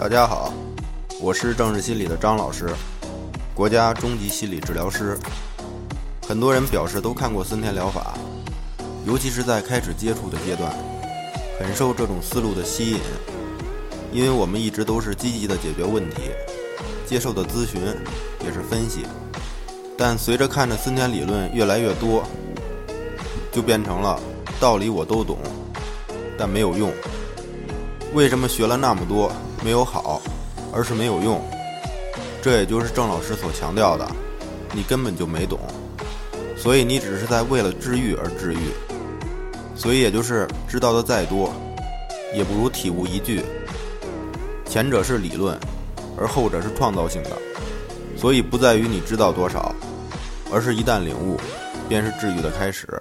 大家好，我是政治心理的张老师，国家中级心理治疗师。很多人表示都看过森田疗法，尤其是在开始接触的阶段，很受这种思路的吸引，因为我们一直都是积极的解决问题，接受的咨询也是分析。但随着看着森田理论越来越多，就变成了道理我都懂，但没有用。为什么学了那么多没有好，而是没有用？这也就是郑老师所强调的，你根本就没懂，所以你只是在为了治愈而治愈。所以也就是知道的再多，也不如体悟一句。前者是理论，而后者是创造性的，所以不在于你知道多少，而是一旦领悟，便是治愈的开始。